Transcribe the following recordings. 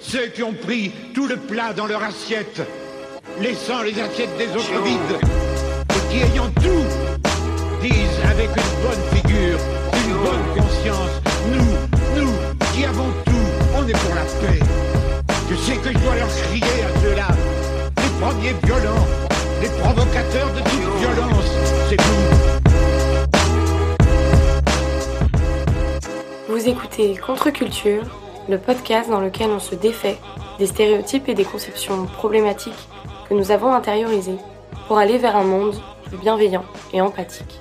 Ceux qui ont pris tout le plat dans leur assiette, laissant les assiettes des autres vides, et qui ayant tout, disent avec une bonne figure, une bonne conscience, nous, nous, qui avons tout, on est pour la paix. Je sais que je dois leur crier à ceux-là, les premiers violents, les provocateurs de toute violence, c'est vous. Vous écoutez Contre-Culture, le podcast dans lequel on se défait des stéréotypes et des conceptions problématiques que nous avons intériorisées pour aller vers un monde plus bienveillant et empathique.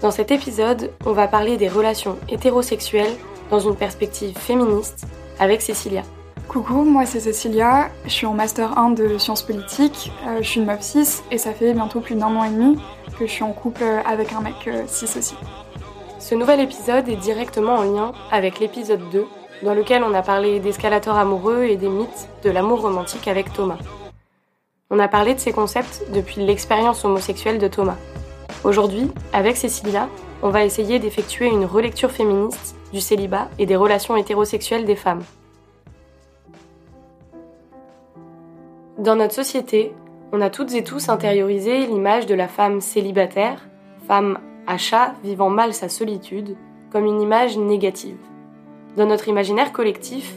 Dans cet épisode, on va parler des relations hétérosexuelles dans une perspective féministe avec Cécilia. Coucou, moi c'est Cécilia, je suis en master 1 de sciences politiques, euh, je suis une meuf 6 et ça fait bientôt plus d'un an et demi que je suis en couple avec un mec 6 aussi. Ce nouvel épisode est directement en lien avec l'épisode 2, dans lequel on a parlé d'escalators amoureux et des mythes de l'amour romantique avec Thomas. On a parlé de ces concepts depuis l'expérience homosexuelle de Thomas. Aujourd'hui, avec Cécilia, on va essayer d'effectuer une relecture féministe du célibat et des relations hétérosexuelles des femmes. Dans notre société, on a toutes et tous intériorisé l'image de la femme célibataire, femme à chat vivant mal sa solitude, comme une image négative. Dans notre imaginaire collectif,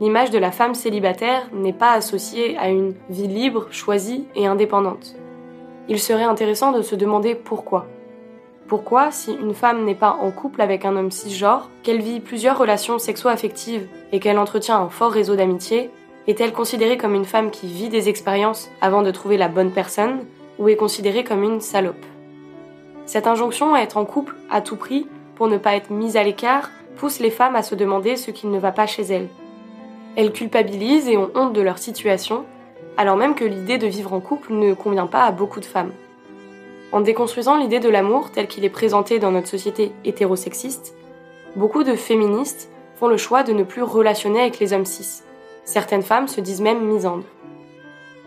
l'image de la femme célibataire n'est pas associée à une vie libre, choisie et indépendante. Il serait intéressant de se demander pourquoi. Pourquoi, si une femme n'est pas en couple avec un homme cisgenre, qu'elle vit plusieurs relations sexo-affectives et qu'elle entretient un fort réseau d'amitié, est-elle considérée comme une femme qui vit des expériences avant de trouver la bonne personne ou est considérée comme une salope? Cette injonction à être en couple à tout prix pour ne pas être mise à l'écart pousse les femmes à se demander ce qui ne va pas chez elles. Elles culpabilisent et ont honte de leur situation, alors même que l'idée de vivre en couple ne convient pas à beaucoup de femmes. En déconstruisant l'idée de l'amour tel qu'il est présenté dans notre société hétérosexiste, beaucoup de féministes font le choix de ne plus relationner avec les hommes cis. Certaines femmes se disent même misandres.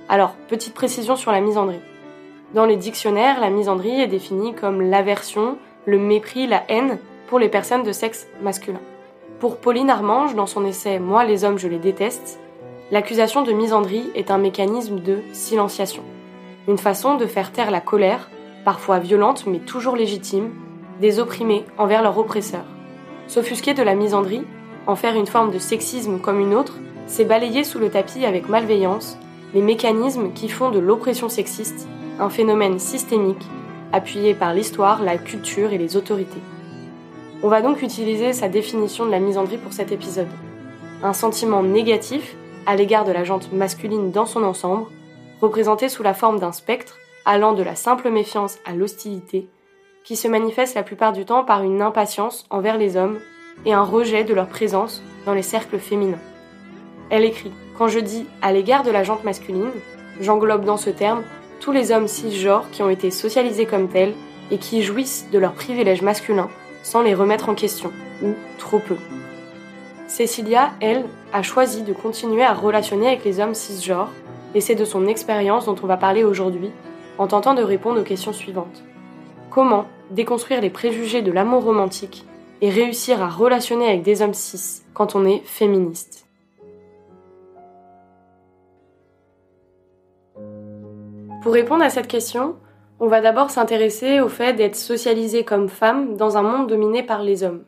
Alors, petite précision sur la misandrie. Dans les dictionnaires, la misandrie est définie comme l'aversion, le mépris, la haine pour les personnes de sexe masculin. Pour Pauline Armange, dans son essai Moi les hommes je les déteste, l'accusation de misandrie est un mécanisme de silenciation, une façon de faire taire la colère, parfois violente mais toujours légitime, des opprimés envers leurs oppresseurs. S'offusquer de la misandrie, en faire une forme de sexisme comme une autre, c'est balayer sous le tapis avec malveillance les mécanismes qui font de l'oppression sexiste un phénomène systémique appuyé par l'histoire, la culture et les autorités. On va donc utiliser sa définition de la misandrie pour cet épisode. Un sentiment négatif à l'égard de la jante masculine dans son ensemble, représenté sous la forme d'un spectre allant de la simple méfiance à l'hostilité, qui se manifeste la plupart du temps par une impatience envers les hommes et un rejet de leur présence dans les cercles féminins. Elle écrit Quand je dis à l'égard de la jante masculine, j'englobe dans ce terme tous les hommes cisgenres qui ont été socialisés comme tels et qui jouissent de leurs privilèges masculins sans les remettre en question, ou trop peu. Cécilia, elle, a choisi de continuer à relationner avec les hommes cisgenres, et c'est de son expérience dont on va parler aujourd'hui, en tentant de répondre aux questions suivantes. Comment déconstruire les préjugés de l'amour romantique et réussir à relationner avec des hommes cis quand on est féministe? Pour répondre à cette question, on va d'abord s'intéresser au fait d'être socialisé comme femme dans un monde dominé par les hommes.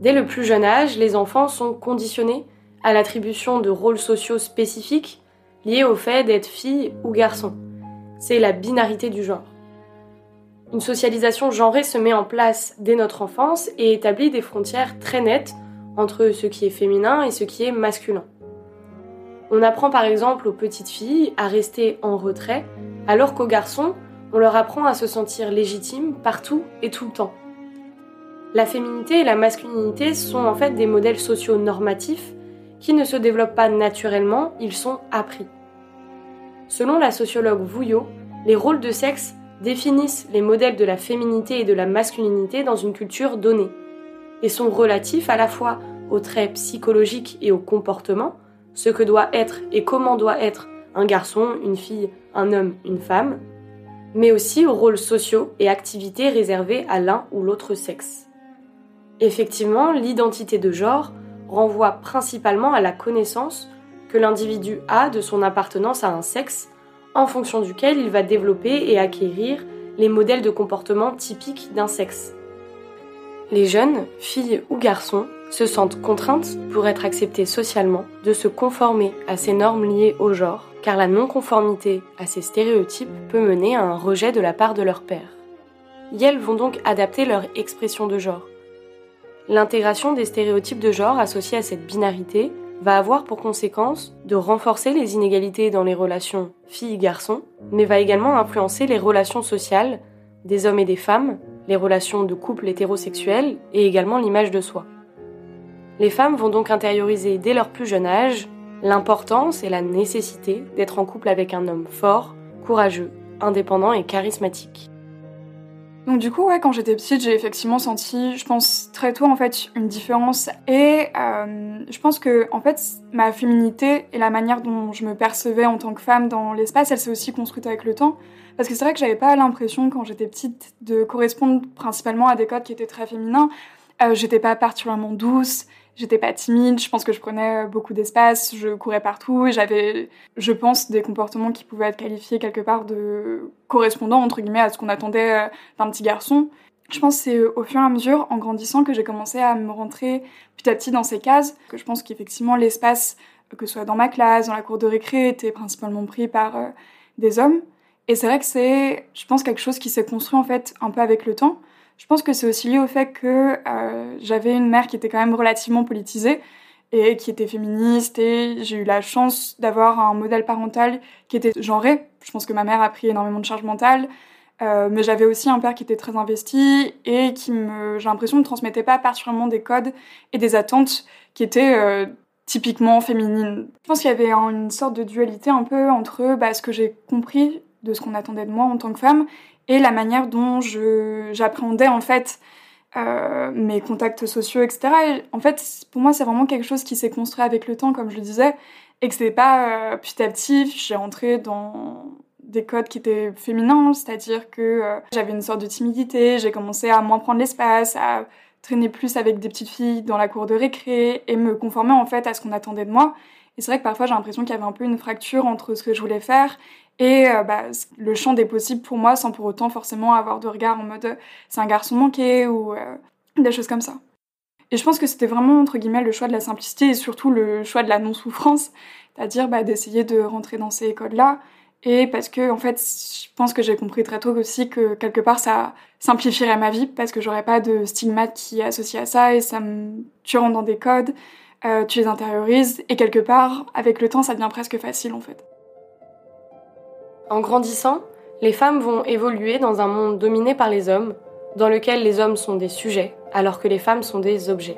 Dès le plus jeune âge, les enfants sont conditionnés à l'attribution de rôles sociaux spécifiques liés au fait d'être fille ou garçon. C'est la binarité du genre. Une socialisation genrée se met en place dès notre enfance et établit des frontières très nettes entre ce qui est féminin et ce qui est masculin. On apprend par exemple aux petites filles à rester en retrait, alors qu'aux garçons, on leur apprend à se sentir légitimes partout et tout le temps. La féminité et la masculinité sont en fait des modèles sociaux normatifs qui ne se développent pas naturellement, ils sont appris. Selon la sociologue Vouillot, les rôles de sexe définissent les modèles de la féminité et de la masculinité dans une culture donnée, et sont relatifs à la fois aux traits psychologiques et au comportement, ce que doit être et comment doit être un garçon, une fille, un homme, une femme, mais aussi aux rôles sociaux et activités réservés à l'un ou l'autre sexe. Effectivement, l'identité de genre renvoie principalement à la connaissance que l'individu a de son appartenance à un sexe, en fonction duquel il va développer et acquérir les modèles de comportement typiques d'un sexe. Les jeunes, filles ou garçons, se sentent contraintes, pour être acceptées socialement, de se conformer à ces normes liées au genre, car la non-conformité à ces stéréotypes peut mener à un rejet de la part de leur père. Elles vont donc adapter leur expression de genre. L'intégration des stéréotypes de genre associés à cette binarité va avoir pour conséquence de renforcer les inégalités dans les relations filles-garçons, mais va également influencer les relations sociales des hommes et des femmes, les relations de couple hétérosexuels et également l'image de soi. Les femmes vont donc intérioriser dès leur plus jeune âge l'importance et la nécessité d'être en couple avec un homme fort, courageux, indépendant et charismatique. Donc du coup, ouais, quand j'étais petite, j'ai effectivement senti, je pense très tôt en fait, une différence. Et euh, je pense que en fait, ma féminité et la manière dont je me percevais en tant que femme dans l'espace, elle s'est aussi construite avec le temps. Parce que c'est vrai que j'avais pas l'impression quand j'étais petite de correspondre principalement à des codes qui étaient très féminins. Euh, j'étais pas particulièrement douce, J'étais pas timide, je pense que je prenais beaucoup d'espace, je courais partout et j'avais, je pense, des comportements qui pouvaient être qualifiés quelque part de correspondants, entre guillemets, à ce qu'on attendait euh, d'un petit garçon. Je pense que c'est au fur et à mesure, en grandissant, que j'ai commencé à me rentrer petit à petit dans ces cases, que je pense qu'effectivement l'espace, que ce soit dans ma classe, dans la cour de récré, était principalement pris par euh, des hommes. Et c'est vrai que c'est, je pense, quelque chose qui s'est construit en fait un peu avec le temps. Je pense que c'est aussi lié au fait que euh, j'avais une mère qui était quand même relativement politisée et qui était féministe et j'ai eu la chance d'avoir un modèle parental qui était genré. Je pense que ma mère a pris énormément de charge mentale, euh, mais j'avais aussi un père qui était très investi et qui me, j'ai l'impression, ne transmettait pas particulièrement des codes et des attentes qui étaient euh, typiquement féminines. Je pense qu'il y avait une sorte de dualité un peu entre bah, ce que j'ai compris de ce qu'on attendait de moi en tant que femme et la manière dont j'appréhendais en fait euh, mes contacts sociaux, etc. en fait, pour moi, c'est vraiment quelque chose qui s'est construit avec le temps, comme je le disais, et que c'est pas euh, petit à petit, j'ai rentré dans des codes qui étaient féminins, c'est-à-dire que euh, j'avais une sorte de timidité, j'ai commencé à moins prendre l'espace, à traîner plus avec des petites filles dans la cour de récré et me conformer en fait à ce qu'on attendait de moi. Et c'est vrai que parfois j'ai l'impression qu'il y avait un peu une fracture entre ce que je voulais faire et euh, bah, le champ des possibles pour moi sans pour autant forcément avoir de regard en mode c'est un garçon manqué ou euh, des choses comme ça. Et je pense que c'était vraiment entre guillemets le choix de la simplicité et surtout le choix de la non-souffrance, c'est-à-dire bah, d'essayer de rentrer dans ces écoles-là. Et parce que en fait, je pense que j'ai compris très tôt aussi que quelque part ça simplifierait ma vie parce que j'aurais pas de stigmate qui est associé à ça et ça me... tu rentres dans des codes, euh, tu les intériorises et quelque part avec le temps ça devient presque facile en fait. En grandissant, les femmes vont évoluer dans un monde dominé par les hommes, dans lequel les hommes sont des sujets, alors que les femmes sont des objets.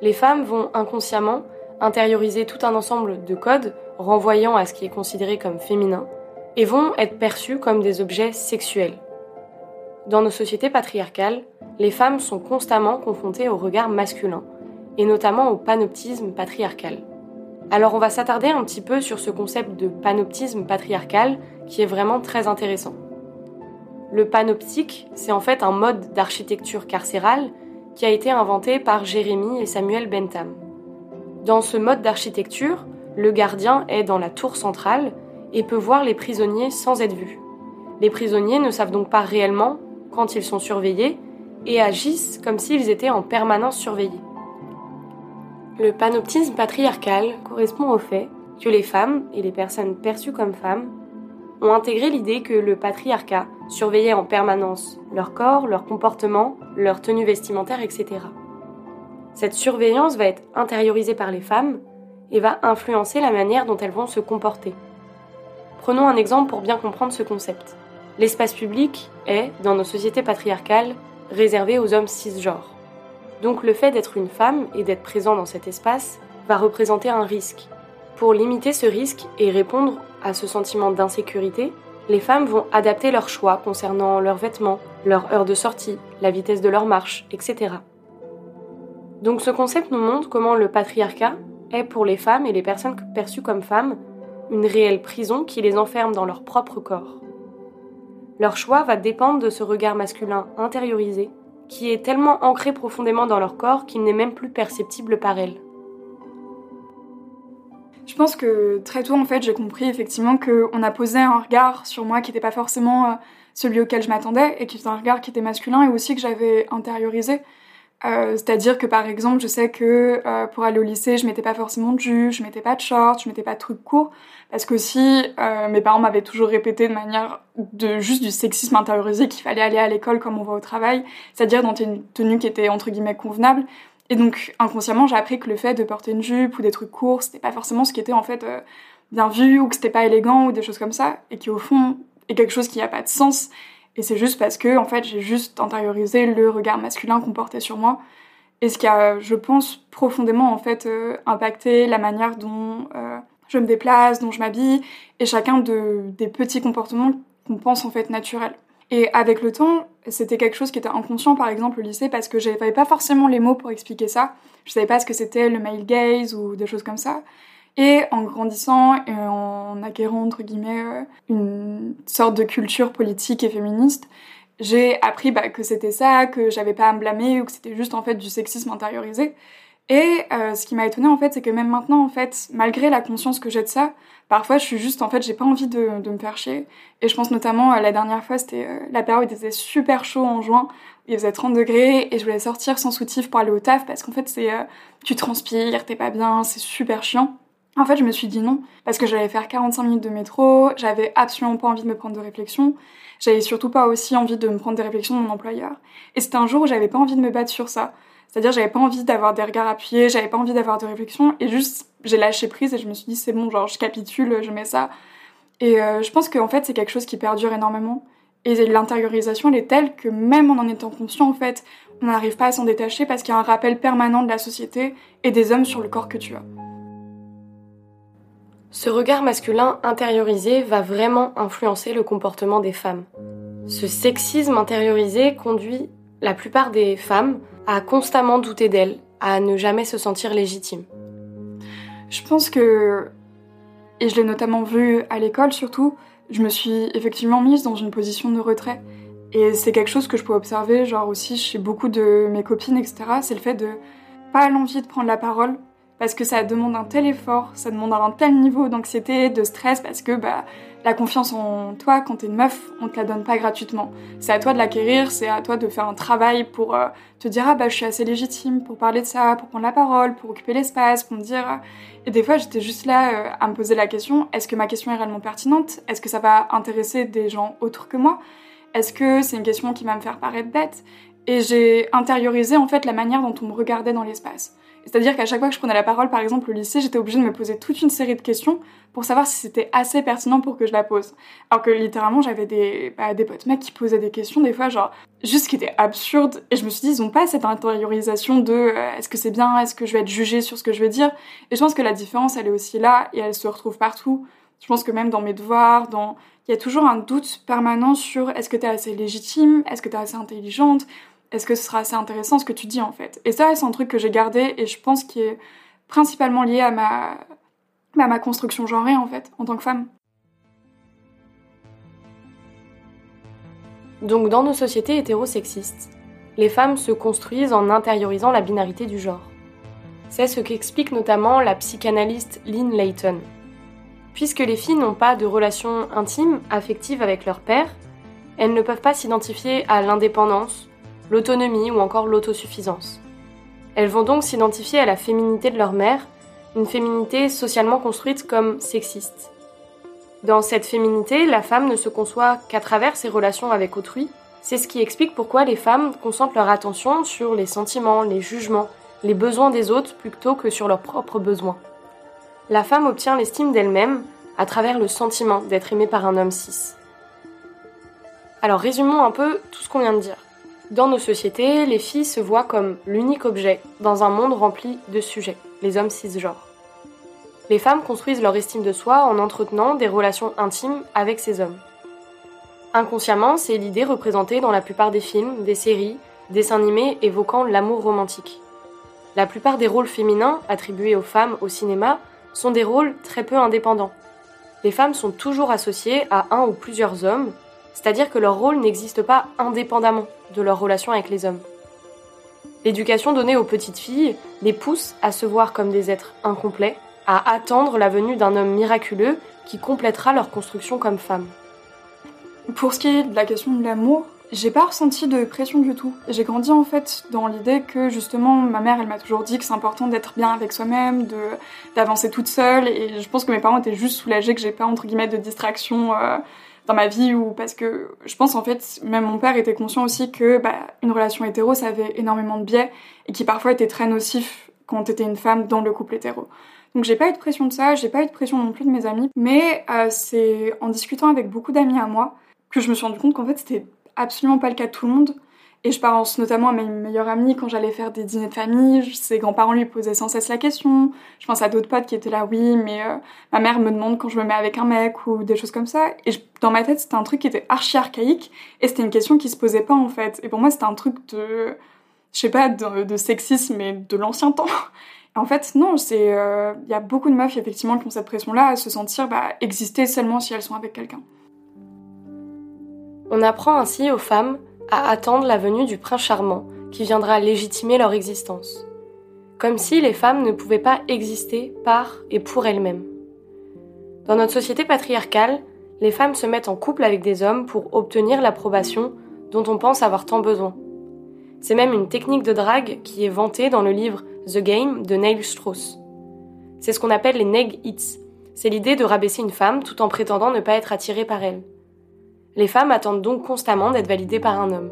Les femmes vont inconsciemment intérioriser tout un ensemble de codes renvoyant à ce qui est considéré comme féminin, et vont être perçues comme des objets sexuels. Dans nos sociétés patriarcales, les femmes sont constamment confrontées au regard masculin, et notamment au panoptisme patriarcal. Alors on va s'attarder un petit peu sur ce concept de panoptisme patriarcal qui est vraiment très intéressant. Le panoptique, c'est en fait un mode d'architecture carcérale qui a été inventé par Jérémy et Samuel Bentham. Dans ce mode d'architecture, le gardien est dans la tour centrale et peut voir les prisonniers sans être vu. Les prisonniers ne savent donc pas réellement quand ils sont surveillés et agissent comme s'ils étaient en permanence surveillés. Le panoptisme patriarcal correspond au fait que les femmes et les personnes perçues comme femmes ont intégré l'idée que le patriarcat surveillait en permanence leur corps, leur comportement, leur tenue vestimentaire, etc. Cette surveillance va être intériorisée par les femmes et va influencer la manière dont elles vont se comporter. Prenons un exemple pour bien comprendre ce concept. L'espace public est, dans nos sociétés patriarcales, réservé aux hommes cisgenres. Donc le fait d'être une femme et d'être présent dans cet espace va représenter un risque. Pour limiter ce risque et répondre à ce sentiment d'insécurité, les femmes vont adapter leurs choix concernant leurs vêtements, leur heure de sortie, la vitesse de leur marche, etc. Donc ce concept nous montre comment le patriarcat est pour les femmes et les personnes perçues comme femmes une réelle prison qui les enferme dans leur propre corps. Leur choix va dépendre de ce regard masculin intériorisé qui est tellement ancré profondément dans leur corps qu'il n'est même plus perceptible par elles. Je pense que très tôt, en fait, j'ai compris effectivement qu'on a posé un regard sur moi qui n'était pas forcément euh, celui auquel je m'attendais et qui était un regard qui était masculin et aussi que j'avais intériorisé. Euh, c'est-à-dire que par exemple, je sais que euh, pour aller au lycée, je mettais pas forcément de jupe, je mettais pas de shorts, je mettais pas de trucs courts, parce que si mes parents m'avaient toujours répété de manière de juste du sexisme intériorisé qu'il fallait aller à l'école comme on va au travail, c'est-à-dire dans une tenue qui était entre guillemets convenable. Et donc inconsciemment, j'ai appris que le fait de porter une jupe ou des trucs courts, c'était pas forcément ce qui était en fait euh, bien vu ou que c'était pas élégant ou des choses comme ça, et qui au fond est quelque chose qui n'a pas de sens. Et c'est juste parce que en fait, j'ai juste intériorisé le regard masculin qu'on portait sur moi. Et ce qui a, je pense, profondément en fait euh, impacté la manière dont euh, je me déplace, dont je m'habille, et chacun de, des petits comportements qu'on pense en fait naturels. Et avec le temps, c'était quelque chose qui était inconscient, par exemple, au lycée, parce que j'avais pas forcément les mots pour expliquer ça. Je savais pas ce que c'était le male gaze ou des choses comme ça. Et en grandissant et en acquérant, entre guillemets, euh, une sorte de culture politique et féministe, j'ai appris bah, que c'était ça, que j'avais pas à me blâmer ou que c'était juste en fait du sexisme intériorisé. Et euh, ce qui m'a étonné en fait, c'est que même maintenant en fait, malgré la conscience que j'ai de ça, parfois je suis juste en fait, j'ai pas envie de, de, me faire chier. Et je pense notamment à la dernière fois, c'était euh, la période il était super chaud en juin, il faisait 30 degrés et je voulais sortir sans soutif pour aller au taf parce qu'en fait c'est euh, tu transpires, t'es pas bien, c'est super chiant. En fait, je me suis dit non parce que j'allais faire 45 minutes de métro, j'avais absolument pas envie de me prendre de réflexion, j'avais surtout pas aussi envie de me prendre des réflexions de mon employeur. Et c'était un jour où j'avais pas envie de me battre sur ça. C'est-à-dire, j'avais pas envie d'avoir des regards appuyés, j'avais pas envie d'avoir de réflexion, et juste, j'ai lâché prise et je me suis dit, c'est bon, genre, je capitule, je mets ça. Et euh, je pense qu'en fait, c'est quelque chose qui perdure énormément. Et l'intériorisation, elle est telle que même en en étant conscient, en fait, on n'arrive pas à s'en détacher parce qu'il y a un rappel permanent de la société et des hommes sur le corps que tu as. Ce regard masculin intériorisé va vraiment influencer le comportement des femmes. Ce sexisme intériorisé conduit la plupart des femmes à constamment douter d'elle, à ne jamais se sentir légitime. Je pense que, et je l'ai notamment vu à l'école surtout, je me suis effectivement mise dans une position de retrait. Et c'est quelque chose que je peux observer, genre aussi chez beaucoup de mes copines, etc. C'est le fait de pas l'envie de prendre la parole parce que ça demande un tel effort, ça demande un tel niveau d'anxiété, de stress, parce que bah, la confiance en toi, quand t'es une meuf, on te la donne pas gratuitement. C'est à toi de l'acquérir, c'est à toi de faire un travail pour euh, te dire ah bah je suis assez légitime pour parler de ça, pour prendre la parole, pour occuper l'espace, pour me dire. Euh. Et des fois j'étais juste là euh, à me poser la question est-ce que ma question est réellement pertinente? Est-ce que ça va intéresser des gens autres que moi? Est-ce que c'est une question qui va me faire paraître bête? Et j'ai intériorisé en fait la manière dont on me regardait dans l'espace. C'est-à-dire qu'à chaque fois que je prenais la parole, par exemple au lycée, j'étais obligée de me poser toute une série de questions pour savoir si c'était assez pertinent pour que je la pose. Alors que littéralement, j'avais des, bah, des potes mecs qui posaient des questions, des fois, genre, juste qui étaient absurdes. Et je me suis dit, ils ont pas cette intériorisation de euh, est-ce que c'est bien, est-ce que je vais être jugée sur ce que je vais dire? Et je pense que la différence, elle est aussi là et elle se retrouve partout. Je pense que même dans mes devoirs, dans... il y a toujours un doute permanent sur est-ce que t'es assez légitime, est-ce que t'es assez intelligente, est-ce que ce sera assez intéressant ce que tu dis en fait Et ça, c'est un truc que j'ai gardé et je pense qui est principalement lié à ma, à ma construction genrée en fait, en tant que femme. Donc dans nos sociétés hétérosexistes, les femmes se construisent en intériorisant la binarité du genre. C'est ce qu'explique notamment la psychanalyste Lynn Layton. Puisque les filles n'ont pas de relation intime, affective avec leur père, elles ne peuvent pas s'identifier à l'indépendance, l'autonomie ou encore l'autosuffisance. Elles vont donc s'identifier à la féminité de leur mère, une féminité socialement construite comme sexiste. Dans cette féminité, la femme ne se conçoit qu'à travers ses relations avec autrui. C'est ce qui explique pourquoi les femmes concentrent leur attention sur les sentiments, les jugements, les besoins des autres plutôt que sur leurs propres besoins. La femme obtient l'estime d'elle-même à travers le sentiment d'être aimée par un homme cis. Alors résumons un peu tout ce qu'on vient de dire. Dans nos sociétés, les filles se voient comme l'unique objet dans un monde rempli de sujets, les hommes cisgenres. Les femmes construisent leur estime de soi en entretenant des relations intimes avec ces hommes. Inconsciemment, c'est l'idée représentée dans la plupart des films, des séries, dessins animés évoquant l'amour romantique. La plupart des rôles féminins attribués aux femmes au cinéma sont des rôles très peu indépendants. Les femmes sont toujours associées à un ou plusieurs hommes, c'est-à-dire que leur rôle n'existe pas indépendamment de leur relation avec les hommes. L'éducation donnée aux petites filles les pousse à se voir comme des êtres incomplets, à attendre la venue d'un homme miraculeux qui complétera leur construction comme femmes. Pour ce qui est de la question de l'amour, j'ai pas ressenti de pression du tout. J'ai grandi en fait dans l'idée que justement ma mère elle m'a toujours dit que c'est important d'être bien avec soi-même, de d'avancer toute seule et je pense que mes parents étaient juste soulagés que j'ai pas entre guillemets de distraction euh, dans ma vie ou parce que je pense en fait même mon père était conscient aussi que bah, une relation hétéro ça avait énormément de biais et qui parfois était très nocif quand t'étais une femme dans le couple hétéro. Donc j'ai pas eu de pression de ça, j'ai pas eu de pression non plus de mes amis, mais euh, c'est en discutant avec beaucoup d'amis à moi que je me suis rendu compte qu'en fait c'était absolument pas le cas de tout le monde. Et je pense notamment à mes meilleures amies quand j'allais faire des dîners de famille. Ses grands-parents lui posaient sans cesse la question. Je pense à d'autres potes qui étaient là, oui, mais euh, ma mère me demande quand je me mets avec un mec ou des choses comme ça. Et dans ma tête, c'était un truc qui était archi archaïque et c'était une question qui se posait pas en fait. Et pour moi, c'était un truc de, je sais pas, de, sexisme, mais de l'ancien temps. En fait, non, c'est, euh, il y a beaucoup de meufs effectivement qui ont cette pression-là à se sentir bah, exister seulement si elles sont avec quelqu'un. On apprend ainsi aux femmes à attendre la venue du prince charmant qui viendra légitimer leur existence. Comme si les femmes ne pouvaient pas exister par et pour elles-mêmes. Dans notre société patriarcale, les femmes se mettent en couple avec des hommes pour obtenir l'approbation dont on pense avoir tant besoin. C'est même une technique de drague qui est vantée dans le livre The Game de Neil Strauss. C'est ce qu'on appelle les neg hits. C'est l'idée de rabaisser une femme tout en prétendant ne pas être attirée par elle. Les femmes attendent donc constamment d'être validées par un homme.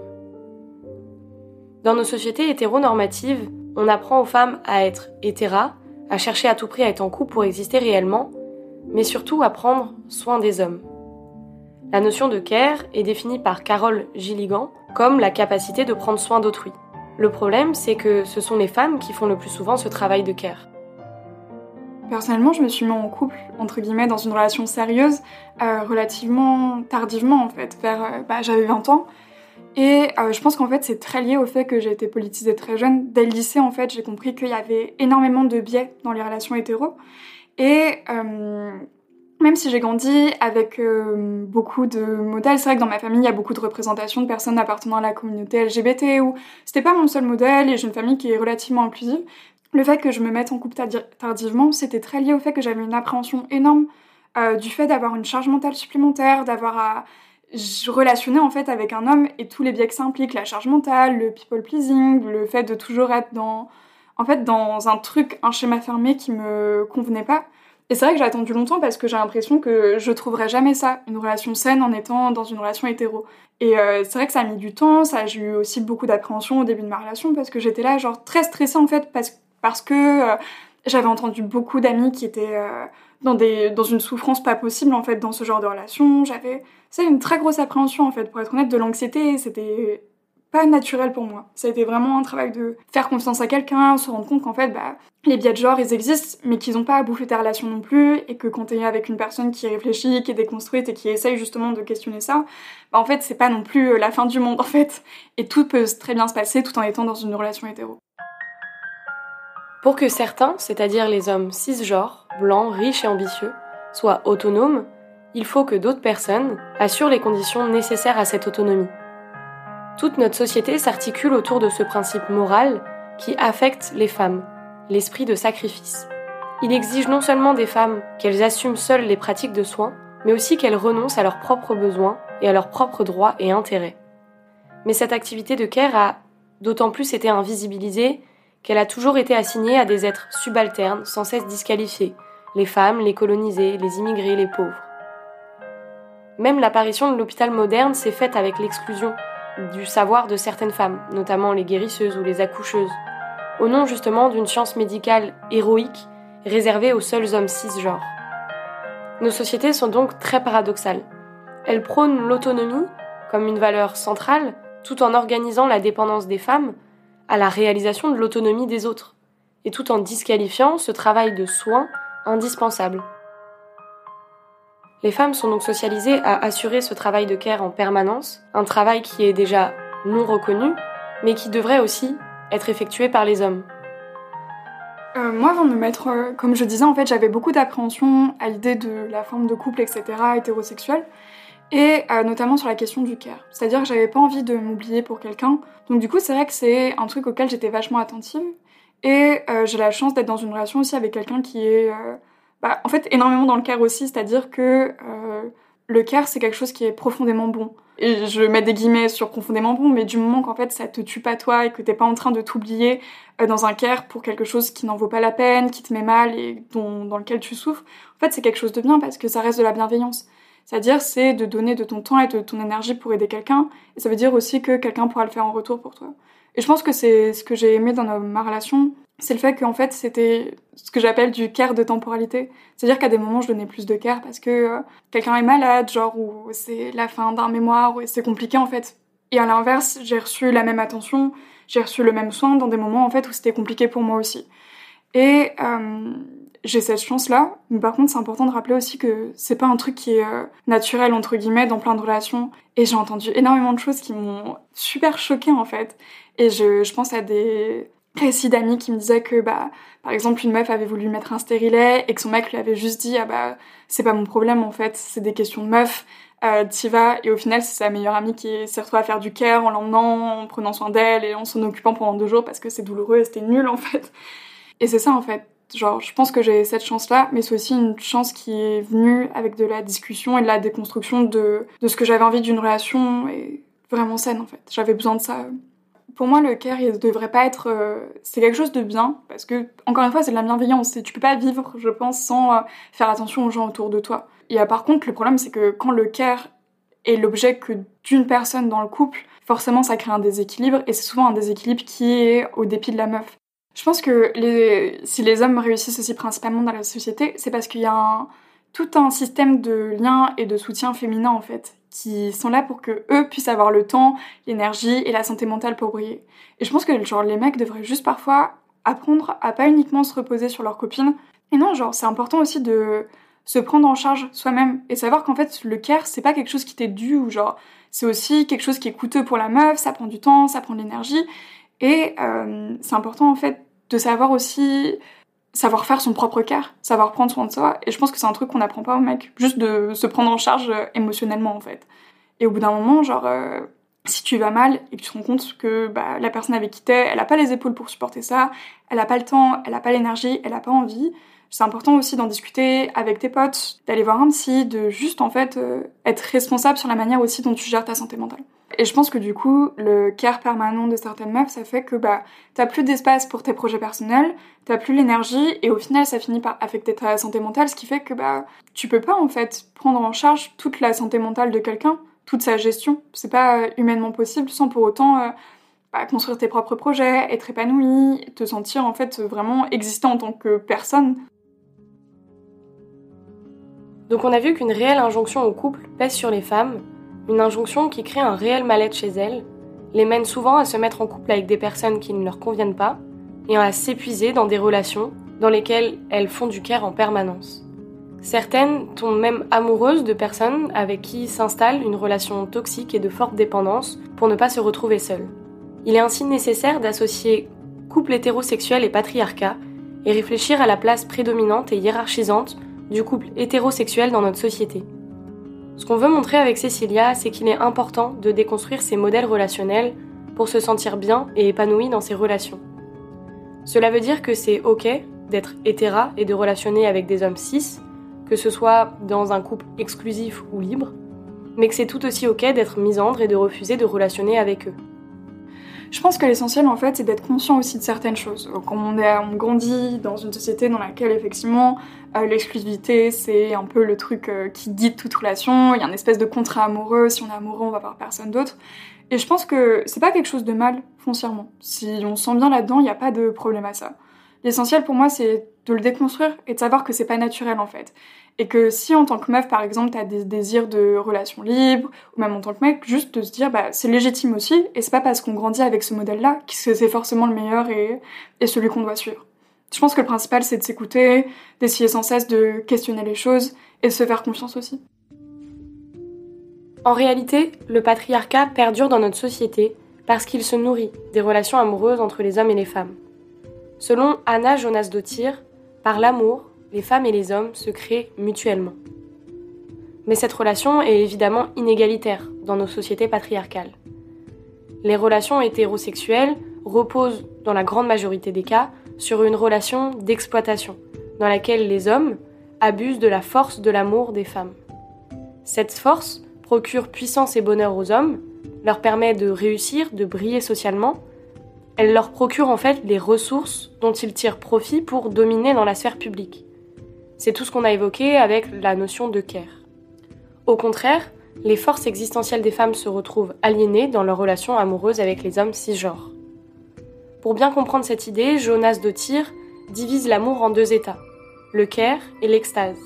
Dans nos sociétés hétéronormatives, on apprend aux femmes à être hétéra, à chercher à tout prix à être en couple pour exister réellement, mais surtout à prendre soin des hommes. La notion de care est définie par Carole Gilligan comme la capacité de prendre soin d'autrui. Le problème, c'est que ce sont les femmes qui font le plus souvent ce travail de care. Personnellement, je me suis mis en couple, entre guillemets, dans une relation sérieuse, euh, relativement tardivement en fait, vers, euh, bah, j'avais 20 ans. Et euh, je pense qu'en fait c'est très lié au fait que j'ai été politisée très jeune. Dès le lycée en fait j'ai compris qu'il y avait énormément de biais dans les relations hétéro. Et même si j'ai grandi avec beaucoup de modèles, c'est vrai que dans ma famille il y a beaucoup de représentations de personnes appartenant à la communauté LGBT ou c'était pas mon seul modèle et j'ai une famille qui est relativement inclusive le fait que je me mette en couple tardivement, c'était très lié au fait que j'avais une appréhension énorme euh, du fait d'avoir une charge mentale supplémentaire, d'avoir à relationner en fait avec un homme et tous les biais que ça implique, la charge mentale, le people pleasing, le fait de toujours être dans, en fait, dans un truc, un schéma fermé qui me convenait pas. Et c'est vrai que j'ai attendu longtemps parce que j'ai l'impression que je trouverais jamais ça, une relation saine en étant dans une relation hétéro. Et euh, c'est vrai que ça a mis du temps, ça j'ai eu aussi beaucoup d'appréhension au début de ma relation parce que j'étais là genre très stressée en fait parce parce que euh, j'avais entendu beaucoup d'amis qui étaient euh, dans, des, dans une souffrance pas possible en fait dans ce genre de relation. J'avais c'est une très grosse appréhension en fait pour être honnête de l'anxiété. C'était pas naturel pour moi. Ça a été vraiment un travail de faire confiance à quelqu'un, se rendre compte qu'en fait bah, les biais de genre ils existent mais qu'ils ont pas à bouffer ta relation non plus et que quand t'es avec une personne qui réfléchit, qui est déconstruite et qui essaye justement de questionner ça, bah en fait c'est pas non plus la fin du monde en fait et tout peut très bien se passer tout en étant dans une relation hétéro. Pour que certains, c'est-à-dire les hommes cisgenres, blancs, riches et ambitieux, soient autonomes, il faut que d'autres personnes assurent les conditions nécessaires à cette autonomie. Toute notre société s'articule autour de ce principe moral qui affecte les femmes, l'esprit de sacrifice. Il exige non seulement des femmes qu'elles assument seules les pratiques de soins, mais aussi qu'elles renoncent à leurs propres besoins et à leurs propres droits et intérêts. Mais cette activité de care a d'autant plus été invisibilisée qu'elle a toujours été assignée à des êtres subalternes sans cesse disqualifiés, les femmes, les colonisés, les immigrés, les pauvres. Même l'apparition de l'hôpital moderne s'est faite avec l'exclusion du savoir de certaines femmes, notamment les guérisseuses ou les accoucheuses, au nom justement d'une science médicale héroïque réservée aux seuls hommes cisgenres. Nos sociétés sont donc très paradoxales. Elles prônent l'autonomie comme une valeur centrale, tout en organisant la dépendance des femmes à la réalisation de l'autonomie des autres, et tout en disqualifiant ce travail de soins indispensable. Les femmes sont donc socialisées à assurer ce travail de care en permanence, un travail qui est déjà non reconnu, mais qui devrait aussi être effectué par les hommes. Euh, moi, avant de me mettre, euh, comme je disais, en fait, j'avais beaucoup d'appréhension à l'idée de la forme de couple, etc., hétérosexuel. Et euh, notamment sur la question du care. C'est-à-dire que j'avais pas envie de m'oublier pour quelqu'un. Donc du coup, c'est vrai que c'est un truc auquel j'étais vachement attentive. Et euh, j'ai la chance d'être dans une relation aussi avec quelqu'un qui est, euh, bah, en fait, énormément dans le care aussi. C'est-à-dire que le care, c'est quelque chose qui est profondément bon. Et je mets des guillemets sur profondément bon, mais du moment qu'en fait ça te tue pas toi et que t'es pas en train de t'oublier dans un care pour quelque chose qui n'en vaut pas la peine, qui te met mal et dont, dans lequel tu souffres, en fait c'est quelque chose de bien parce que ça reste de la bienveillance. C'est-à-dire, c'est de donner de ton temps et de ton énergie pour aider quelqu'un. Et ça veut dire aussi que quelqu'un pourra le faire en retour pour toi. Et je pense que c'est ce que j'ai aimé dans ma relation, c'est le fait qu'en fait, c'était ce que j'appelle du care de temporalité. C'est-à-dire qu'à des moments, je donnais plus de care parce que euh, quelqu'un est malade, genre, ou c'est la fin d'un mémoire, ou c'est compliqué en fait. Et à l'inverse, j'ai reçu la même attention, j'ai reçu le même soin dans des moments en fait où c'était compliqué pour moi aussi. Et euh, j'ai cette chance-là, mais par contre, c'est important de rappeler aussi que c'est pas un truc qui est euh, naturel, entre guillemets, dans plein de relations. Et j'ai entendu énormément de choses qui m'ont super choquée, en fait. Et je, je pense à des récits d'amis qui me disaient que, bah, par exemple, une meuf avait voulu mettre un stérilet et que son mec lui avait juste dit, ah bah, c'est pas mon problème, en fait, c'est des questions de meuf. Euh, t'y vas et au final c'est sa meilleure amie qui s'est retrouvée à faire du care en l'emmenant, en prenant soin d'elle et en s'en occupant pendant deux jours parce que c'est douloureux et c'était nul en fait. Et c'est ça en fait, Genre, je pense que j'ai cette chance-là, mais c'est aussi une chance qui est venue avec de la discussion et de la déconstruction de, de ce que j'avais envie d'une relation et vraiment saine en fait. J'avais besoin de ça. Pour moi, le care, il devrait pas être. Euh, c'est quelque chose de bien, parce que, encore une fois, c'est de la bienveillance. Et tu peux pas vivre, je pense, sans euh, faire attention aux gens autour de toi. Et euh, par contre, le problème, c'est que quand le care est l'objet que d'une personne dans le couple, forcément, ça crée un déséquilibre, et c'est souvent un déséquilibre qui est au dépit de la meuf. Je pense que si les hommes réussissent aussi principalement dans la société, c'est parce qu'il y a tout un système de liens et de soutien féminin en fait, qui sont là pour que eux puissent avoir le temps, l'énergie et la santé mentale pour briller. Et je pense que genre les mecs devraient juste parfois apprendre à pas uniquement se reposer sur leurs copines. Et non, genre c'est important aussi de se prendre en charge soi-même et savoir qu'en fait le care c'est pas quelque chose qui t'est dû ou genre c'est aussi quelque chose qui est coûteux pour la meuf, ça prend du temps, ça prend de l'énergie et euh, c'est important en fait de savoir aussi savoir faire son propre care, savoir prendre soin de soi. Et je pense que c'est un truc qu'on n'apprend pas aux mecs, juste de se prendre en charge euh, émotionnellement en fait. Et au bout d'un moment, genre, euh, si tu vas mal et que tu te rends compte que bah, la personne avec qui t'es, elle a pas les épaules pour supporter ça, elle a pas le temps, elle a pas l'énergie, elle a pas envie, c'est important aussi d'en discuter avec tes potes, d'aller voir un psy, de juste en fait être responsable sur la manière aussi dont tu gères ta santé mentale. Et je pense que du coup, le care permanent de certaines meufs, ça fait que bah, t'as plus d'espace pour tes projets personnels, t'as plus l'énergie, et au final, ça finit par affecter ta santé mentale, ce qui fait que bah, tu peux pas en fait prendre en charge toute la santé mentale de quelqu'un, toute sa gestion. C'est pas euh, humainement possible sans pour autant euh, bah, construire tes propres projets, être épanoui, te sentir en fait vraiment existant en tant que personne. Donc on a vu qu'une réelle injonction au couple pèse sur les femmes, une injonction qui crée un réel mal-être chez elles, les mène souvent à se mettre en couple avec des personnes qui ne leur conviennent pas et à s'épuiser dans des relations dans lesquelles elles font du care en permanence. Certaines tombent même amoureuses de personnes avec qui s'installe une relation toxique et de forte dépendance pour ne pas se retrouver seules. Il est ainsi nécessaire d'associer couple hétérosexuel et patriarcat et réfléchir à la place prédominante et hiérarchisante du couple hétérosexuel dans notre société. Ce qu'on veut montrer avec Cécilia, c'est qu'il est important de déconstruire ces modèles relationnels pour se sentir bien et épanoui dans ses relations. Cela veut dire que c'est ok d'être hétéra et de relationner avec des hommes cis, que ce soit dans un couple exclusif ou libre, mais que c'est tout aussi ok d'être misandre et de refuser de relationner avec eux. Je pense que l'essentiel en fait c'est d'être conscient aussi de certaines choses. Quand on, est, grandit dans une société dans laquelle effectivement euh, l'exclusivité c'est un peu le truc euh, qui guide toute relation, il y a une espèce de contrat amoureux, si on est amoureux on va voir personne d'autre. Et je pense que c'est pas quelque chose de mal foncièrement. Si on se sent bien là-dedans, il n'y a pas de problème à ça. L'essentiel pour moi c'est de le déconstruire et de savoir que c'est pas naturel en fait. Et que si en tant que meuf, par exemple, t'as des désirs de relations libres, ou même en tant que mec, juste de se dire, bah, c'est légitime aussi, et c'est pas parce qu'on grandit avec ce modèle-là que c'est forcément le meilleur et, et celui qu'on doit suivre. Je pense que le principal, c'est de s'écouter, d'essayer sans cesse de questionner les choses, et de se faire confiance aussi. En réalité, le patriarcat perdure dans notre société parce qu'il se nourrit des relations amoureuses entre les hommes et les femmes. Selon Anna Jonas Dottir, par l'amour, les femmes et les hommes se créent mutuellement. Mais cette relation est évidemment inégalitaire dans nos sociétés patriarcales. Les relations hétérosexuelles reposent, dans la grande majorité des cas, sur une relation d'exploitation, dans laquelle les hommes abusent de la force de l'amour des femmes. Cette force procure puissance et bonheur aux hommes, leur permet de réussir, de briller socialement, elle leur procure en fait les ressources dont ils tirent profit pour dominer dans la sphère publique. C'est tout ce qu'on a évoqué avec la notion de care. Au contraire, les forces existentielles des femmes se retrouvent aliénées dans leur relation amoureuse avec les hommes cisgenres. Pour bien comprendre cette idée, Jonas de Tyr divise l'amour en deux états, le care et l'extase.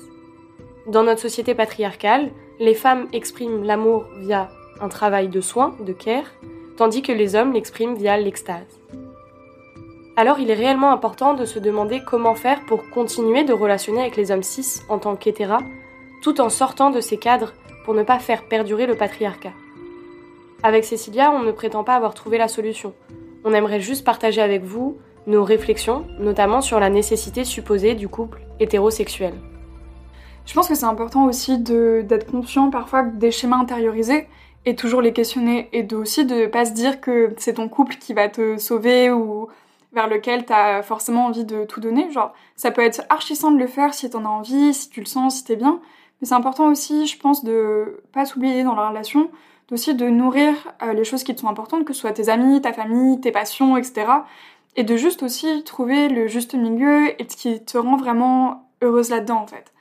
Dans notre société patriarcale, les femmes expriment l'amour via un travail de soin, de care, tandis que les hommes l'expriment via l'extase. Alors il est réellement important de se demander comment faire pour continuer de relationner avec les hommes cis en tant qu'hétéra, tout en sortant de ces cadres pour ne pas faire perdurer le patriarcat. Avec Cécilia, on ne prétend pas avoir trouvé la solution. On aimerait juste partager avec vous nos réflexions, notamment sur la nécessité supposée du couple hétérosexuel. Je pense que c'est important aussi d'être conscient parfois des schémas intériorisés et toujours les questionner et de, aussi de pas se dire que c'est ton couple qui va te sauver ou vers lequel tu as forcément envie de tout donner. Genre, ça peut être archissant de le faire si t'en as envie, si tu le sens, si t'es bien. Mais c'est important aussi, je pense, de pas s'oublier dans la relation, aussi de nourrir euh, les choses qui te sont importantes, que ce soit tes amis, ta famille, tes passions, etc. Et de juste aussi trouver le juste milieu et ce qui te rend vraiment heureuse là-dedans, en fait.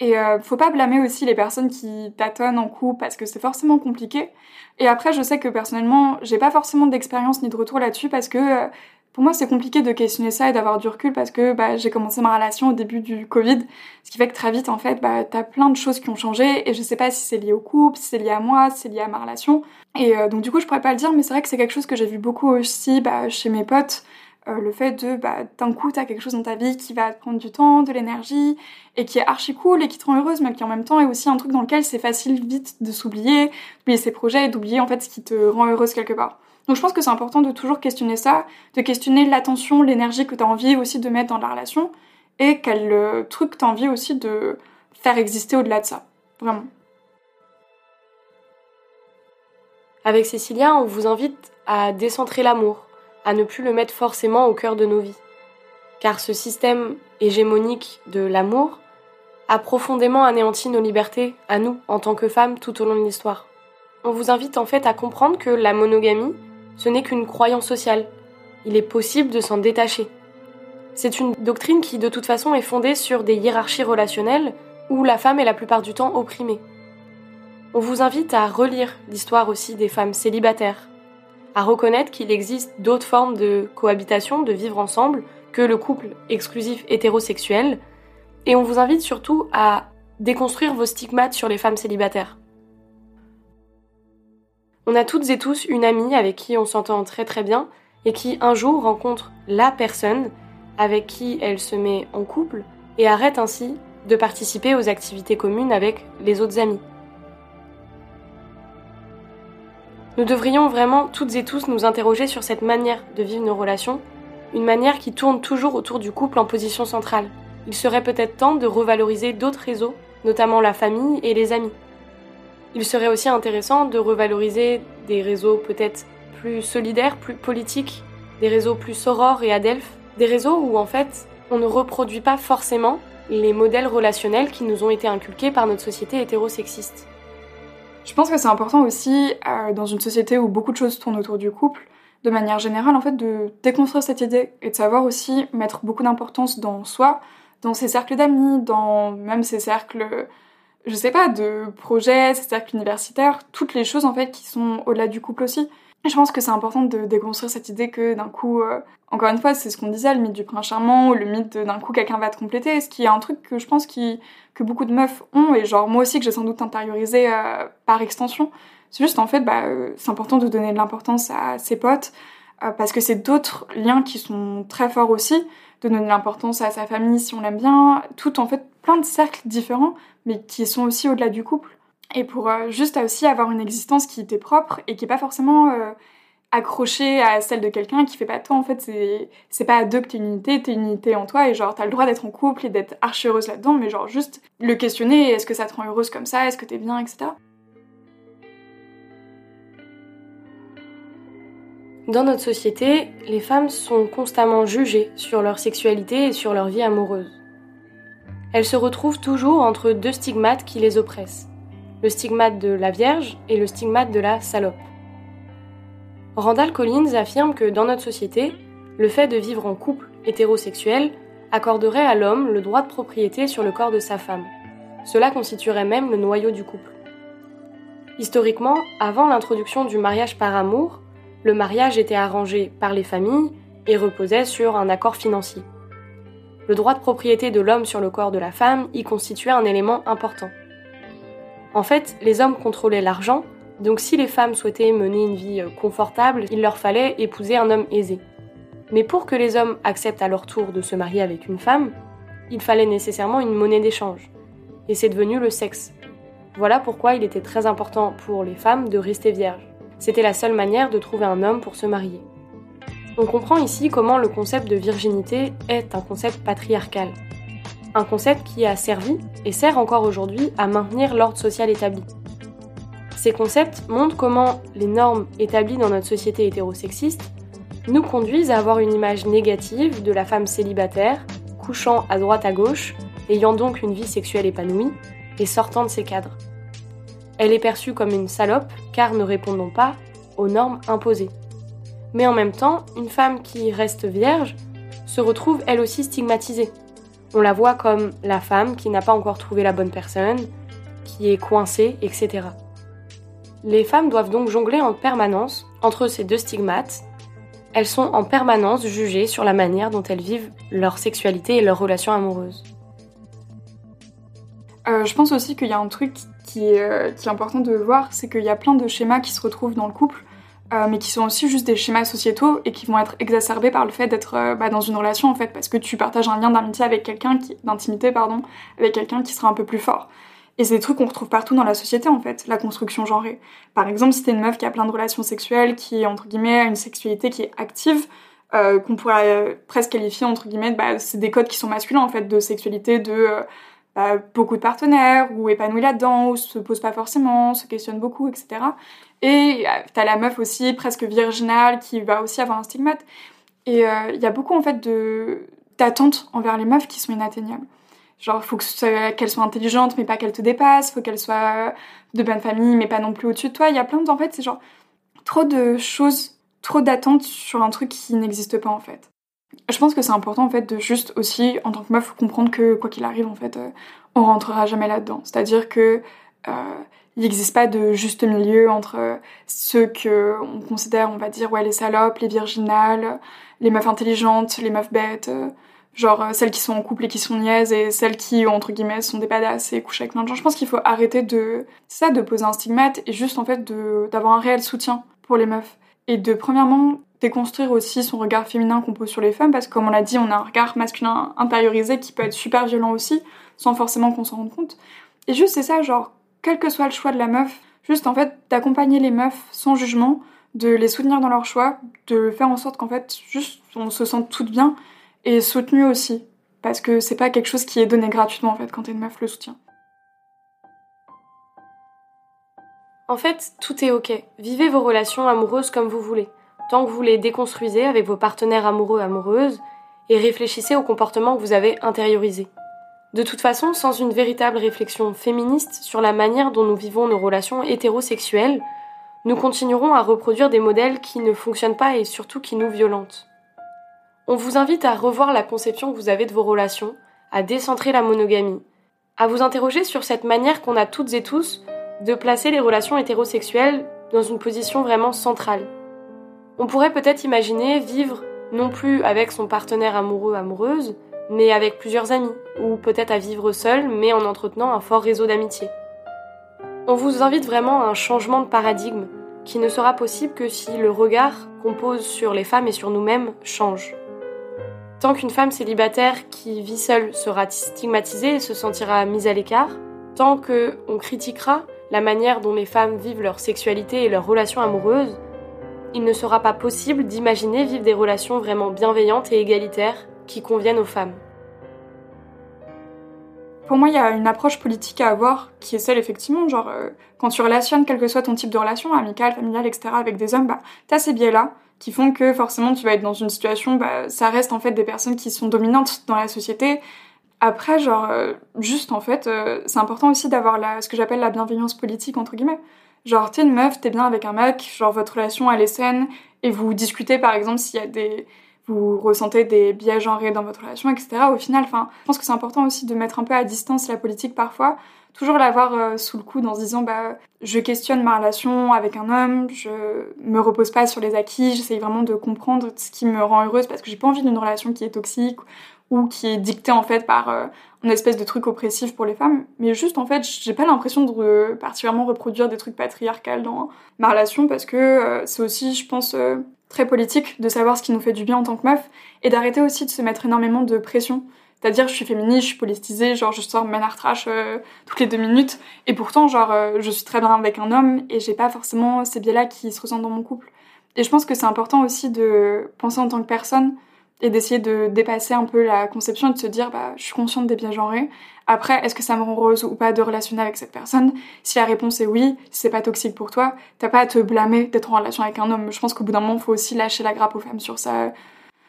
Et euh, faut pas blâmer aussi les personnes qui tâtonnent en couple parce que c'est forcément compliqué. Et après, je sais que personnellement, j'ai pas forcément d'expérience ni de retour là-dessus parce que euh, pour moi, c'est compliqué de questionner ça et d'avoir du recul parce que bah, j'ai commencé ma relation au début du Covid, ce qui fait que très vite, en fait, bah, t'as plein de choses qui ont changé et je sais pas si c'est lié au couple, si c'est lié à moi, si c'est lié à ma relation. Et euh, donc du coup, je pourrais pas le dire, mais c'est vrai que c'est quelque chose que j'ai vu beaucoup aussi bah, chez mes potes euh, le fait de bah, d'un coup t'as quelque chose dans ta vie qui va te prendre du temps, de l'énergie et qui est archi cool et qui te rend heureuse mais qui en même temps est aussi un truc dans lequel c'est facile vite de s'oublier, d'oublier ses projets et d'oublier en fait ce qui te rend heureuse quelque part. Donc je pense que c'est important de toujours questionner ça, de questionner l'attention, l'énergie que tu as envie aussi de mettre dans la relation et quel euh, truc tu as envie aussi de faire exister au-delà de ça. Vraiment. Avec Cécilia, on vous invite à décentrer l'amour, à ne plus le mettre forcément au cœur de nos vies. Car ce système hégémonique de l'amour a profondément anéanti nos libertés, à nous, en tant que femmes, tout au long de l'histoire. On vous invite en fait à comprendre que la monogamie, ce n'est qu'une croyance sociale. Il est possible de s'en détacher. C'est une doctrine qui, de toute façon, est fondée sur des hiérarchies relationnelles où la femme est la plupart du temps opprimée. On vous invite à relire l'histoire aussi des femmes célibataires, à reconnaître qu'il existe d'autres formes de cohabitation, de vivre ensemble, que le couple exclusif hétérosexuel, et on vous invite surtout à déconstruire vos stigmates sur les femmes célibataires. On a toutes et tous une amie avec qui on s'entend très très bien et qui un jour rencontre la personne avec qui elle se met en couple et arrête ainsi de participer aux activités communes avec les autres amis. Nous devrions vraiment toutes et tous nous interroger sur cette manière de vivre nos relations, une manière qui tourne toujours autour du couple en position centrale. Il serait peut-être temps de revaloriser d'autres réseaux, notamment la famille et les amis. Il serait aussi intéressant de revaloriser des réseaux peut-être plus solidaires, plus politiques, des réseaux plus sorores et adelphes, des réseaux où en fait on ne reproduit pas forcément les modèles relationnels qui nous ont été inculqués par notre société hétérosexiste. Je pense que c'est important aussi, euh, dans une société où beaucoup de choses tournent autour du couple, de manière générale, en fait, de déconstruire cette idée et de savoir aussi mettre beaucoup d'importance dans soi, dans ses cercles d'amis, dans même ses cercles, je sais pas, de projets, ses cercles universitaires, toutes les choses en fait qui sont au-delà du couple aussi je pense que c'est important de déconstruire cette idée que d'un coup, euh, encore une fois, c'est ce qu'on disait, le mythe du prince charmant ou le mythe d'un coup quelqu'un va te compléter, ce qui est un truc que je pense que beaucoup de meufs ont et genre moi aussi que j'ai sans doute intériorisé euh, par extension. C'est juste en fait, bah, euh, c'est important de donner de l'importance à ses potes parce que c'est d'autres liens qui sont très forts aussi, de donner de l'importance à sa famille si on l'aime bien, tout en fait plein de cercles différents mais qui sont aussi au-delà du couple et pour euh, juste aussi avoir une existence qui était propre et qui est pas forcément euh, accroché à celle de quelqu'un qui fait pas toi en fait c'est c'est pas à deux que t'es une unité t'es une unité en toi et genre t'as le droit d'être en couple et d'être archi heureuse là-dedans mais genre juste le questionner est-ce que ça te rend heureuse comme ça est-ce que t'es bien etc Dans notre société, les femmes sont constamment jugées sur leur sexualité et sur leur vie amoureuse. Elles se retrouvent toujours entre deux stigmates qui les oppressent, le stigmate de la Vierge et le stigmate de la salope. Randall Collins affirme que dans notre société, le fait de vivre en couple hétérosexuel accorderait à l'homme le droit de propriété sur le corps de sa femme. Cela constituerait même le noyau du couple. Historiquement, avant l'introduction du mariage par amour, le mariage était arrangé par les familles et reposait sur un accord financier. Le droit de propriété de l'homme sur le corps de la femme y constituait un élément important. En fait, les hommes contrôlaient l'argent, donc si les femmes souhaitaient mener une vie euh, confortable, il leur fallait épouser un homme aisé. Mais pour que les hommes acceptent à leur tour de se marier avec une femme, il fallait nécessairement une monnaie d'échange. Et c'est devenu le sexe. Voilà pourquoi il était très important pour les femmes de rester vierges. C'était la seule manière de trouver un homme pour se marier. On comprend ici comment le concept de virginité est un concept patriarcal. Un concept qui a servi, et sert encore aujourd'hui, à maintenir l'ordre social établi. Ces concepts montrent comment les normes établies dans notre société hétérosexiste nous conduisent à avoir une image négative de la femme célibataire, couchant à droite à gauche, ayant donc une vie sexuelle épanouie, et sortant de ses cadres. Elle est perçue comme une salope car ne répondant pas aux normes imposées. Mais en même temps, une femme qui reste vierge se retrouve elle aussi stigmatisée. On la voit comme la femme qui n'a pas encore trouvé la bonne personne, qui est coincée, etc. Les femmes doivent donc jongler en permanence entre ces deux stigmates. Elles sont en permanence jugées sur la manière dont elles vivent leur sexualité et leurs relations amoureuses. Euh, je pense aussi qu'il y a un truc euh, qui est, important de voir, c'est qu'il y a plein de schémas qui se retrouvent dans le couple, euh, mais qui sont aussi juste des schémas sociétaux et qui vont être exacerbés par le fait d'être euh, bah, dans une relation en fait, parce que tu partages un lien d'amitié avec quelqu'un, d'intimité pardon, avec quelqu'un qui sera un peu plus fort. Et c'est des trucs qu'on retrouve partout dans la société en fait, la construction genrée. Par exemple, si t'es une meuf qui a plein de relations sexuelles, qui entre guillemets a une sexualité qui est active, qu'on pourrait presque qualifier entre guillemets, bah, c'est des codes qui sont masculins en fait de sexualité, de beaucoup de partenaires, ou épanouis là-dedans, ou se pose pas forcément, se questionne beaucoup, etc. Et euh, t'as la meuf aussi, presque virginale, qui va aussi avoir un stigmate. Et euh, il y a beaucoup, en fait, d'attentes envers les meufs qui sont inatteignables. Genre, faut qu'elles soient intelligentes, mais pas qu'elles te dépassent. Faut qu'elles soient de bonne famille, mais pas non plus au-dessus de toi. Il y a plein de... En fait, c'est genre trop de choses, trop d'attentes sur un truc qui n'existe pas, en fait. Je pense que c'est important en fait de juste aussi en tant que meuf comprendre que quoi qu'il arrive en fait euh, on rentrera jamais là-dedans. C'est-à-dire que euh, il n'existe pas de juste milieu entre ceux que on considère on va dire ouais les salopes, les virginales, les meufs intelligentes, les meufs bêtes, euh, genre celles qui sont en couple et qui sont niaises et celles qui entre guillemets sont des badass et couchent avec plein de gens. Je pense qu'il faut arrêter de ça de poser un stigmate et juste en fait d'avoir un réel soutien pour les meufs et de premièrement déconstruire aussi son regard féminin qu'on pose sur les femmes, parce que comme on l'a dit, on a un regard masculin intériorisé qui peut être super violent aussi, sans forcément qu'on s'en rende compte. Et juste c'est ça, genre, quel que soit le choix de la meuf, juste en fait d'accompagner les meufs sans jugement, de les soutenir dans leur choix, de faire en sorte qu'en fait, juste on se sente toutes bien et soutenues aussi. Parce que c'est pas quelque chose qui est donné gratuitement en fait quand t'es une meuf le soutien. En fait, tout est ok. Vivez vos relations amoureuses comme vous voulez tant que vous les déconstruisez avec vos partenaires amoureux amoureuses et réfléchissez au comportement que vous avez intériorisé. De toute façon, sans une véritable réflexion féministe sur la manière dont nous vivons nos relations hétérosexuelles, nous continuerons à reproduire des modèles qui ne fonctionnent pas et surtout qui nous violentent. On vous invite à revoir la conception que vous avez de vos relations, à décentrer la monogamie, à vous interroger sur cette manière qu'on a toutes et tous de placer les relations hétérosexuelles dans une position vraiment centrale. On pourrait peut-être imaginer vivre non plus avec son partenaire amoureux amoureuse, mais avec plusieurs amis, ou peut-être à vivre seul, mais en entretenant un fort réseau d'amitié. On vous invite vraiment à un changement de paradigme qui ne sera possible que si le regard qu'on pose sur les femmes et sur nous-mêmes change. Tant qu'une femme célibataire qui vit seule sera stigmatisée et se sentira mise à l'écart, tant qu'on critiquera la manière dont les femmes vivent leur sexualité et leurs relations amoureuses, il ne sera pas possible d'imaginer vivre des relations vraiment bienveillantes et égalitaires qui conviennent aux femmes. Pour moi, il y a une approche politique à avoir qui est celle, effectivement, genre, euh, quand tu relationnes, quel que soit ton type de relation, amicale, familiale, etc., avec des hommes, bah, t'as ces biais-là qui font que forcément tu vas être dans une situation, bah, ça reste en fait des personnes qui sont dominantes dans la société. Après, genre, euh, juste en fait, euh, c'est important aussi d'avoir ce que j'appelle la bienveillance politique, entre guillemets. Genre, t'es une meuf, t'es bien avec un mec, genre, votre relation, elle est saine, et vous discutez, par exemple, s'il y a des, vous ressentez des biais genrés dans votre relation, etc. Au final, enfin, je pense que c'est important aussi de mettre un peu à distance la politique parfois, toujours l'avoir euh, sous le coude en se disant bah je questionne ma relation avec un homme, je me repose pas sur les acquis, j'essaye vraiment de comprendre ce qui me rend heureuse parce que j'ai pas envie d'une relation qui est toxique ou qui est dictée en fait par euh, une espèce de truc oppressif pour les femmes, mais juste en fait j'ai pas l'impression de particulièrement reproduire des trucs patriarcales dans ma relation parce que euh, c'est aussi je pense très politique de savoir ce qui nous fait du bien en tant que meuf et d'arrêter aussi de se mettre énormément de pression. C'est-à-dire, je suis féministe, je suis politisée, genre je sors menard trash euh, toutes les deux minutes, et pourtant, genre, euh, je suis très bien avec un homme et j'ai pas forcément ces biais-là qui se ressentent dans mon couple. Et je pense que c'est important aussi de penser en tant que personne et d'essayer de dépasser un peu la conception et de se dire, bah, je suis consciente des biais genrés. Après, est-ce que ça me rend heureuse ou pas de relationner avec cette personne? Si la réponse est oui, si c'est pas toxique pour toi, t'as pas à te blâmer d'être en relation avec un homme. Je pense qu'au bout d'un moment, faut aussi lâcher la grappe aux femmes sur ça.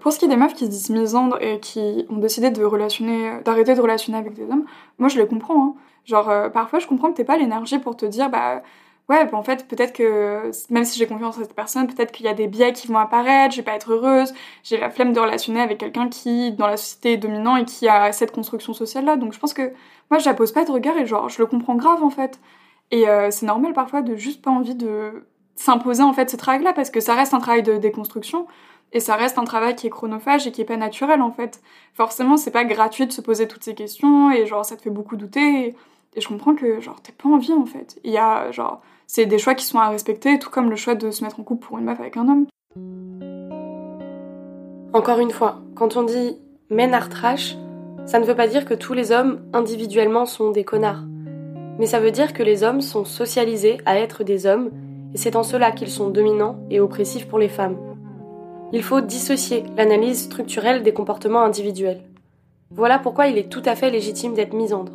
Pour ce qui est des meufs qui se disent misandres et qui ont décidé de relationner, d'arrêter de relationner avec des hommes, moi je le comprends. Hein. Genre, euh, parfois je comprends que t'aies pas l'énergie pour te dire, bah, ouais, bah, en fait, peut-être que même si j'ai confiance en cette personne, peut-être qu'il y a des biais qui vont apparaître, je vais pas être heureuse, j'ai la flemme de relationner avec quelqu'un qui, dans la société, est dominant et qui a cette construction sociale-là. Donc je pense que moi, je la pose pas de regard et genre, je le comprends grave en fait. Et euh, c'est normal parfois de juste pas envie de s'imposer en fait ce travail-là parce que ça reste un travail de déconstruction et ça reste un travail qui est chronophage et qui est pas naturel en fait. Forcément, c'est pas gratuit de se poser toutes ces questions et genre ça te fait beaucoup douter. Et, je comprends que genre t'es pas envie en fait. Il y a genre c'est des choix qui sont à respecter, tout comme le choix de se mettre en couple pour une meuf avec un homme. Encore une fois, quand on dit men trash, ça ne veut pas dire que tous les hommes individuellement sont des connards. Mais ça veut dire que les hommes sont socialisés à être des hommes, et c'est en cela qu'ils sont dominants et oppressifs pour les femmes. Il faut dissocier l'analyse structurelle des comportements individuels. Voilà pourquoi il est tout à fait légitime d'être misandre.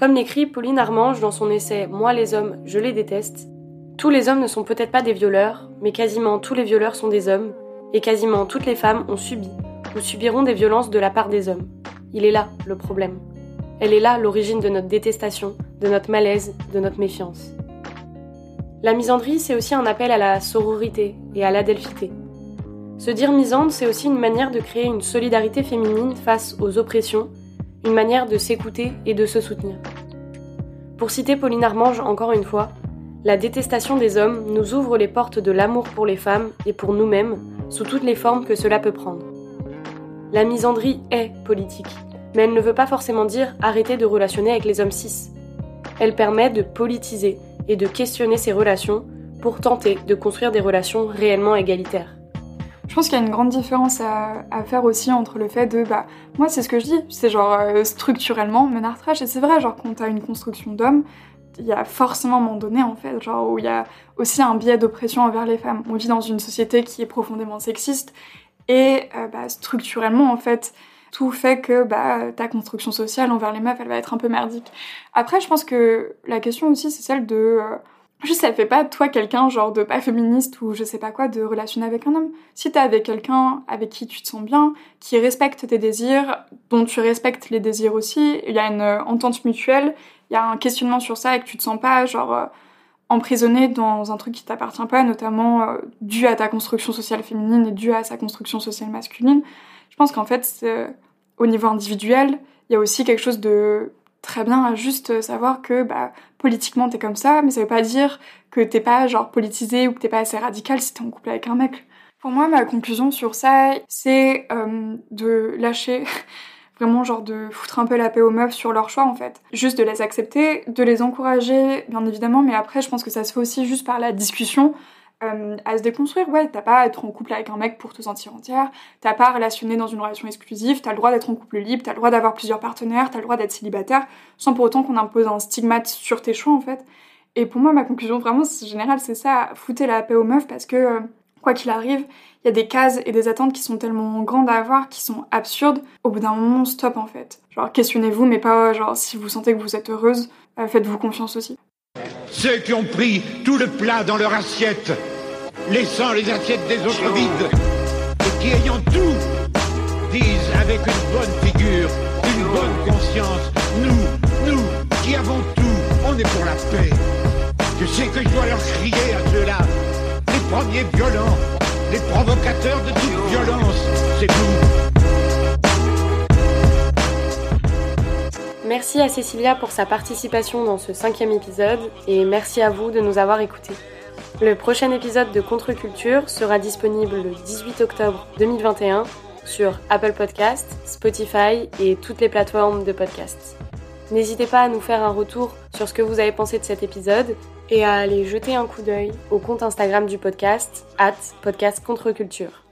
Comme l'écrit Pauline Armange dans son essai Moi les hommes, je les déteste, tous les hommes ne sont peut-être pas des violeurs, mais quasiment tous les violeurs sont des hommes, et quasiment toutes les femmes ont subi ou subiront des violences de la part des hommes. Il est là le problème. Elle est là l'origine de notre détestation, de notre malaise, de notre méfiance. La misandrie, c'est aussi un appel à la sororité et à l'adelphité. Se dire misandre, c'est aussi une manière de créer une solidarité féminine face aux oppressions une manière de s'écouter et de se soutenir. Pour citer Pauline Armange encore une fois, la détestation des hommes nous ouvre les portes de l'amour pour les femmes et pour nous-mêmes, sous toutes les formes que cela peut prendre. La misandrie est politique, mais elle ne veut pas forcément dire arrêter de relationner avec les hommes cis. Elle permet de politiser et de questionner ces relations pour tenter de construire des relations réellement égalitaires. Je pense qu'il y a une grande différence à, faire aussi entre le fait de, bah, moi c'est ce que je dis, c'est genre euh, structurellement menard trash, et c'est vrai, genre quand t'as une construction d'homme, il y a forcément un moment donné en fait, genre où il y a aussi un biais d'oppression envers les femmes. On vit dans une société qui est profondément sexiste, et euh, bah, structurellement en fait, tout fait que bah, ta construction sociale envers les meufs, elle va être un peu merdique. Après, je pense que la question aussi, c'est celle de... Euh, Juste, ça fait pas toi quelqu'un genre de pas féministe ou je sais pas quoi de relationner avec un homme. Si t'es avec quelqu'un avec qui tu te sens bien, qui respecte tes désirs, dont tu respectes les désirs aussi, il y a une euh, entente mutuelle, il y a un questionnement sur ça et que tu te sens pas genre euh, emprisonné dans un truc qui t'appartient pas, notamment euh, dû à ta construction sociale féminine et dû à sa construction sociale masculine. Je pense qu'en fait, au niveau individuel, il y a aussi quelque chose de très bien à juste savoir que bah, politiquement t'es comme ça, mais ça veut pas dire que t'es pas genre politisé ou que t'es pas assez radical si t'es en couple avec un mec. Pour moi, ma conclusion sur ça, c'est euh, de lâcher, vraiment genre de foutre un peu la paix aux meufs sur leur choix en fait. Juste de les accepter, de les encourager, bien évidemment, mais après je pense que ça se fait aussi juste par la discussion, euh, à se déconstruire. Ouais, t'as pas à être en couple avec un mec pour te sentir entière, t'as pas à relationner dans une relation exclusive, t'as le droit d'être en couple libre, t'as le droit d'avoir plusieurs partenaires, t'as le droit d'être célibataire, sans pour autant qu'on impose un stigmate sur tes choix en fait. Et pour moi, ma conclusion vraiment générale, c'est ça, foutez la paix aux meufs parce que euh, quoi qu'il arrive, il y a des cases et des attentes qui sont tellement grandes à avoir, qui sont absurdes. Au bout d'un moment, stop en fait. Genre, questionnez-vous, mais pas genre si vous sentez que vous êtes heureuse, euh, faites-vous confiance aussi. Ceux qui ont pris tout le plat dans leur assiette, laissant les assiettes des autres vides, et qui ayant tout, disent avec une bonne figure, une bonne conscience, nous, nous, qui avons tout, on est pour la paix. Je sais que je dois leur crier à ceux-là, les premiers violents, les provocateurs de toute violence, c'est vous. Merci à Cécilia pour sa participation dans ce cinquième épisode et merci à vous de nous avoir écoutés. Le prochain épisode de Contre-Culture sera disponible le 18 octobre 2021 sur Apple Podcasts, Spotify et toutes les plateformes de podcasts. N'hésitez pas à nous faire un retour sur ce que vous avez pensé de cet épisode et à aller jeter un coup d'œil au compte Instagram du podcast, at podcast culture.